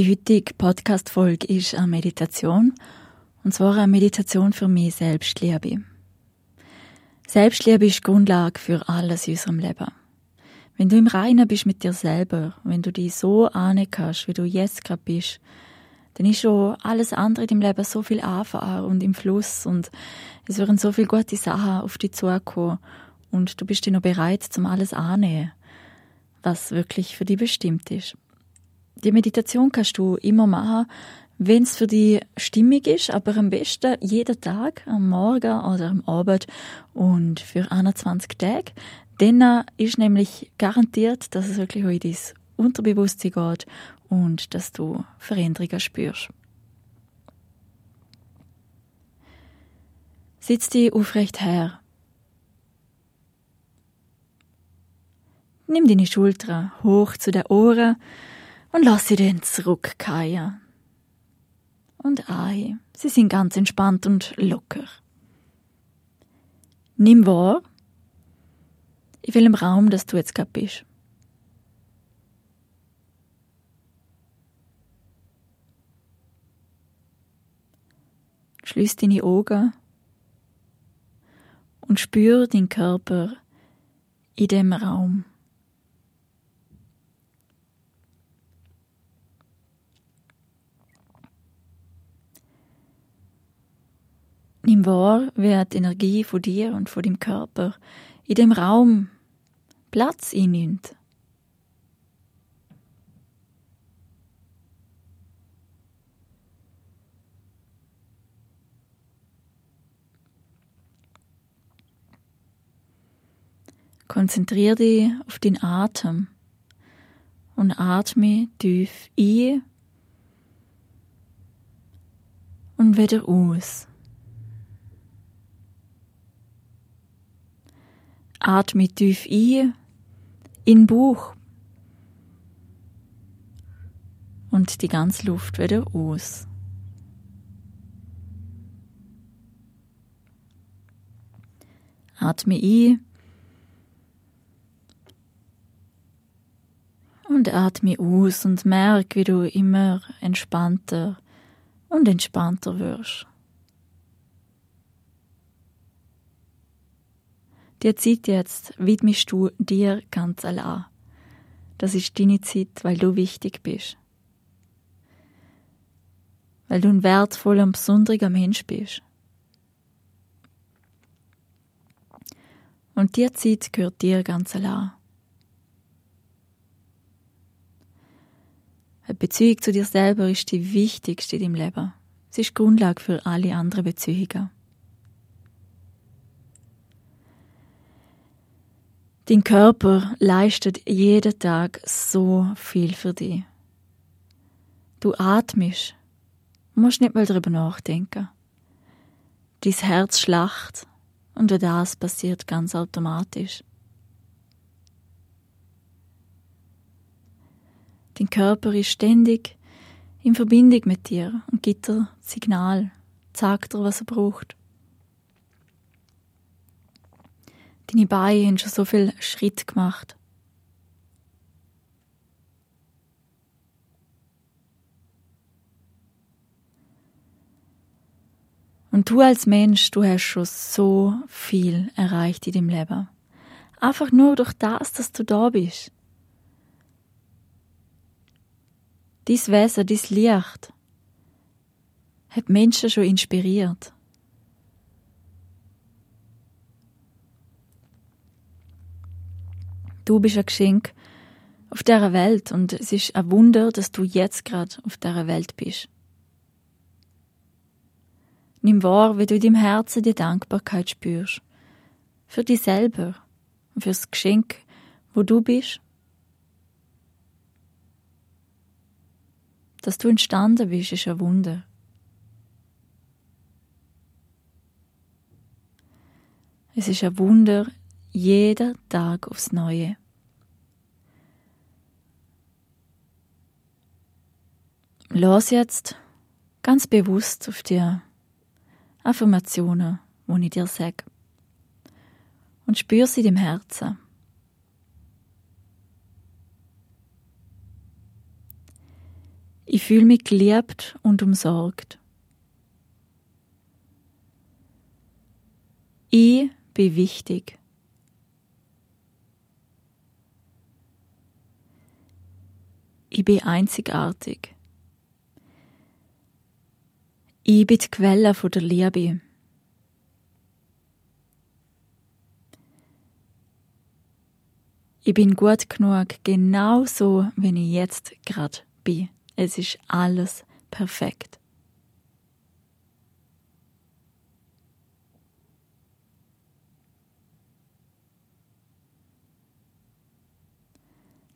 Die heutige Podcast-Folge ist eine Meditation. Und zwar eine Meditation für mich Selbstliebe. Selbstliebe ist die Grundlage für alles in unserem Leben. Wenn du im Reinen bist mit dir selber, wenn du dich so annehmen kannst, wie du jetzt gerade bist, dann ist schon alles andere in deinem Leben so viel einfacher und im Fluss und es würden so viele gute Sachen auf dich zukommen und du bist dir noch bereit, zum alles annehmen, was wirklich für dich bestimmt ist. Die Meditation kannst du immer machen, wenn es für dich stimmig ist, aber am besten jeden Tag, am Morgen oder am Abend und für 21 Tage. Dann ist nämlich garantiert, dass es wirklich in dein Unterbewusstsein geht und dass du Veränderungen spürst. Sitz dich aufrecht her. Nimm deine Schultern hoch zu den Ohren und lass sie dann zurückkehren. Und ei, sie sind ganz entspannt und locker. Nimm wahr, in welchem Raum dass du jetzt gerade bist. Schließ deine Augen und spür den Körper in dem Raum. Nimm wahr, wie die Energie von dir und von deinem Körper in dem Raum Platz einnimmt. Konzentriere dich auf den Atem und atme tief ein und wieder aus. Atme tief ein in den Bauch und die ganze Luft wieder aus. Atme ein und atme aus und merk, wie du immer entspannter und entspannter wirst. Die Zeit jetzt widmest du dir ganz allein. Das ist deine Zeit, weil du wichtig bist. Weil du ein wertvoller und besonderer Mensch bist. Und die Zeit gehört dir ganz allein. Eine Beziehung zu dir selber ist die wichtigste in deinem Leben. Sie ist Grundlage für alle anderen Beziehungen. Dein Körper leistet jeden Tag so viel für dich. Du atmest, musst nicht mal darüber nachdenken. Dein Herz schlacht und das passiert ganz automatisch. Dein Körper ist ständig in Verbindung mit dir und gibt dir Signal, sagt dir, was er braucht. Deine Beine haben schon so viel Schritt gemacht. Und du als Mensch, du hast schon so viel erreicht in deinem Leben. Einfach nur durch das, dass du da bist. Dies Wesen, dies Licht hat Menschen schon inspiriert. Du bist ein Geschenk auf dieser Welt und es ist ein Wunder, dass du jetzt gerade auf dieser Welt bist. Nimm wahr, wie du in deinem Herzen die Dankbarkeit spürst. Für dich selber und für das Geschenk, wo du bist. Dass du entstanden bist, ist ein Wunder. Es ist ein Wunder, jeder Tag aufs Neue. Los jetzt ganz bewusst auf die Affirmationen, die ich dir sage. Und spür sie dem Herzen. Ich fühle mich geliebt und umsorgt. Ich bin wichtig. Ich bin einzigartig. Ich bin die Quelle der Liebe. Ich bin gut genug, genau so, wie ich jetzt gerade bin. Es ist alles perfekt.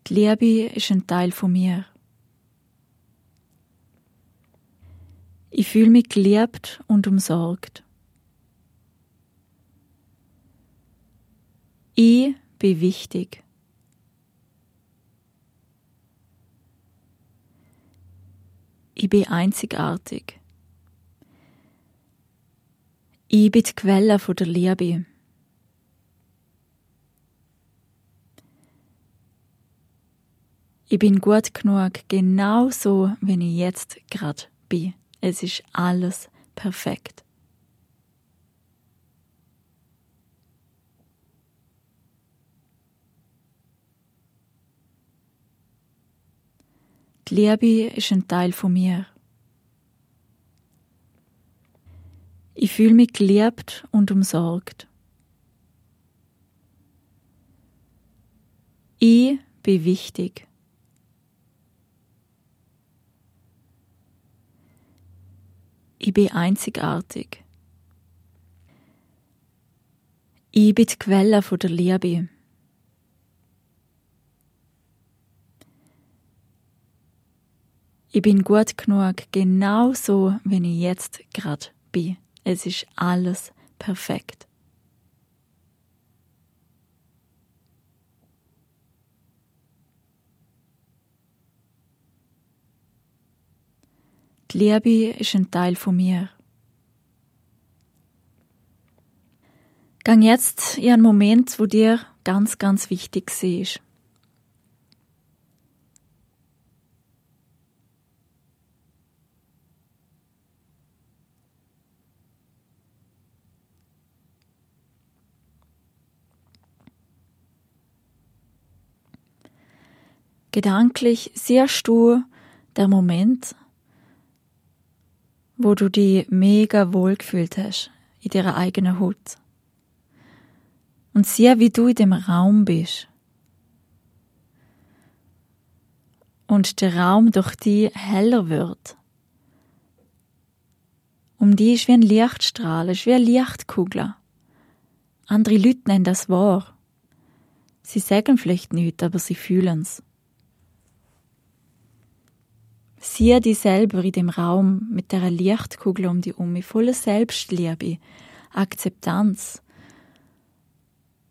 Die Liebe ist ein Teil von mir. Ich fühle mich geliebt und umsorgt. Ich bin wichtig. Ich bin einzigartig. Ich bin die Quelle der Liebe. Ich bin gut genug, genau so, wie ich jetzt gerade bin. Es ist alles perfekt. Die Liebe ist ein Teil von mir. Ich fühle mich geliebt und umsorgt. Ich bin wichtig. Ich bin einzigartig. Ich bin die Quelle der Liebe. Ich bin gut genug, genau so, wie ich jetzt gerade bin. Es ist alles perfekt. Die Liebe ist ein Teil von mir. Gang jetzt in einen Moment, wo dir ganz, ganz wichtig ist. Gedanklich siehst du der Moment, wo du dich mega wohl gefühlt hast in deiner eigenen Haut. Und sieh, wie du in dem Raum bist. Und der Raum durch dich heller wird. Um dich ist wie ein Lichtstrahl, ist wie eine Lichtkugel. Andere Leute nennen das wahr. Sie sagen vielleicht nichts, aber sie fühlen's. Sieh dich selber in dem Raum mit der Lichtkugel um dich um, voller Selbstliebe, Akzeptanz.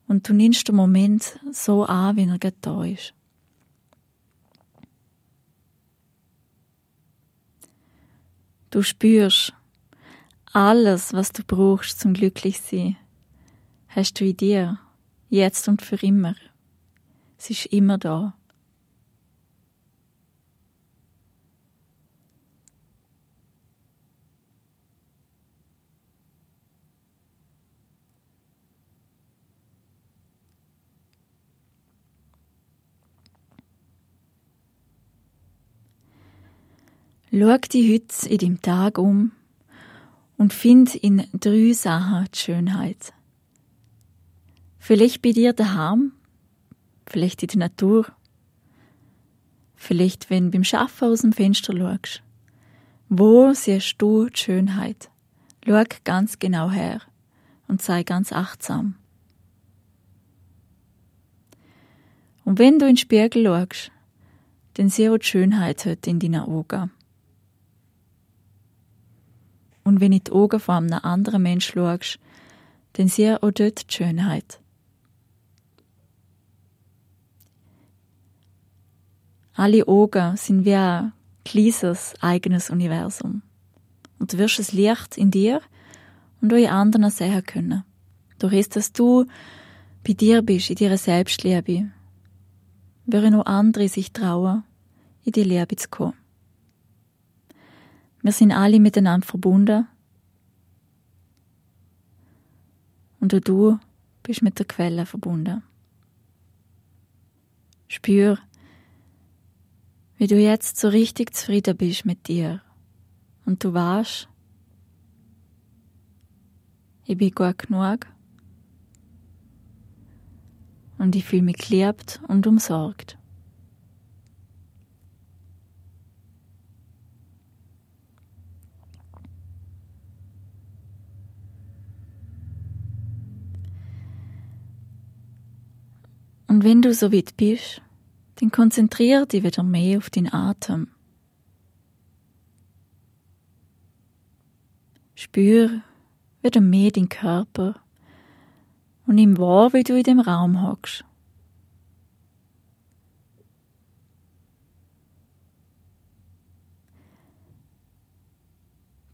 Und du nimmst den Moment so an, wie er gerade da ist. Du spürst, alles, was du brauchst zum glücklich sein, hast du in dir, jetzt und für immer. Es ist immer da. Schau dich heute in deinem Tag um und find in drei Sachen die Schönheit. Vielleicht bei dir daheim, vielleicht in der Natur, vielleicht wenn du beim Schaffen aus dem Fenster schaust. Wo siehst du die Schönheit? Schau ganz genau her und sei ganz achtsam. Und wenn du in den Spiegel schaust, dann sieh auch die Schönheit heute in deinen Augen. Und wenn in die Augen von einem anderen Menschen schaust, dann sieh auch dort die Schönheit. Alle Augen sind wie ein kleines eigenes Universum. Und du wirst das Licht in dir und auch in anderen sehen können. Durch es, dass du bei dir bist, in deiner Selbstliebe, würden auch andere sich trauen, in die Liebe zu kommen. Wir sind alle miteinander verbunden. Und auch du bist mit der Quelle verbunden. Spür, wie du jetzt so richtig zufrieden bist mit dir. Und du weißt, ich bin gut genug. Und ich fühle mich geliebt und umsorgt. Wenn du so weit bist, dann konzentriere dich wieder mehr auf den Atem. Spür wieder mehr den Körper und nimm wahr, wie du in dem Raum hockst.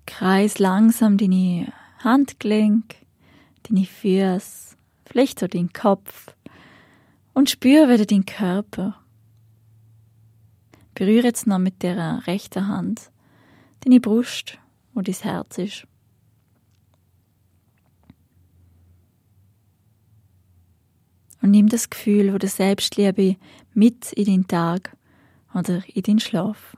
Kreis langsam deine Handgelenk, deine Füße, vielleicht auch den Kopf und spür wieder den Körper. Berühre jetzt noch mit der rechten Hand deine Brust, wo dein Herz ist. Und nimm das Gefühl, wo der Selbstliebe mit in den Tag oder in den Schlaf.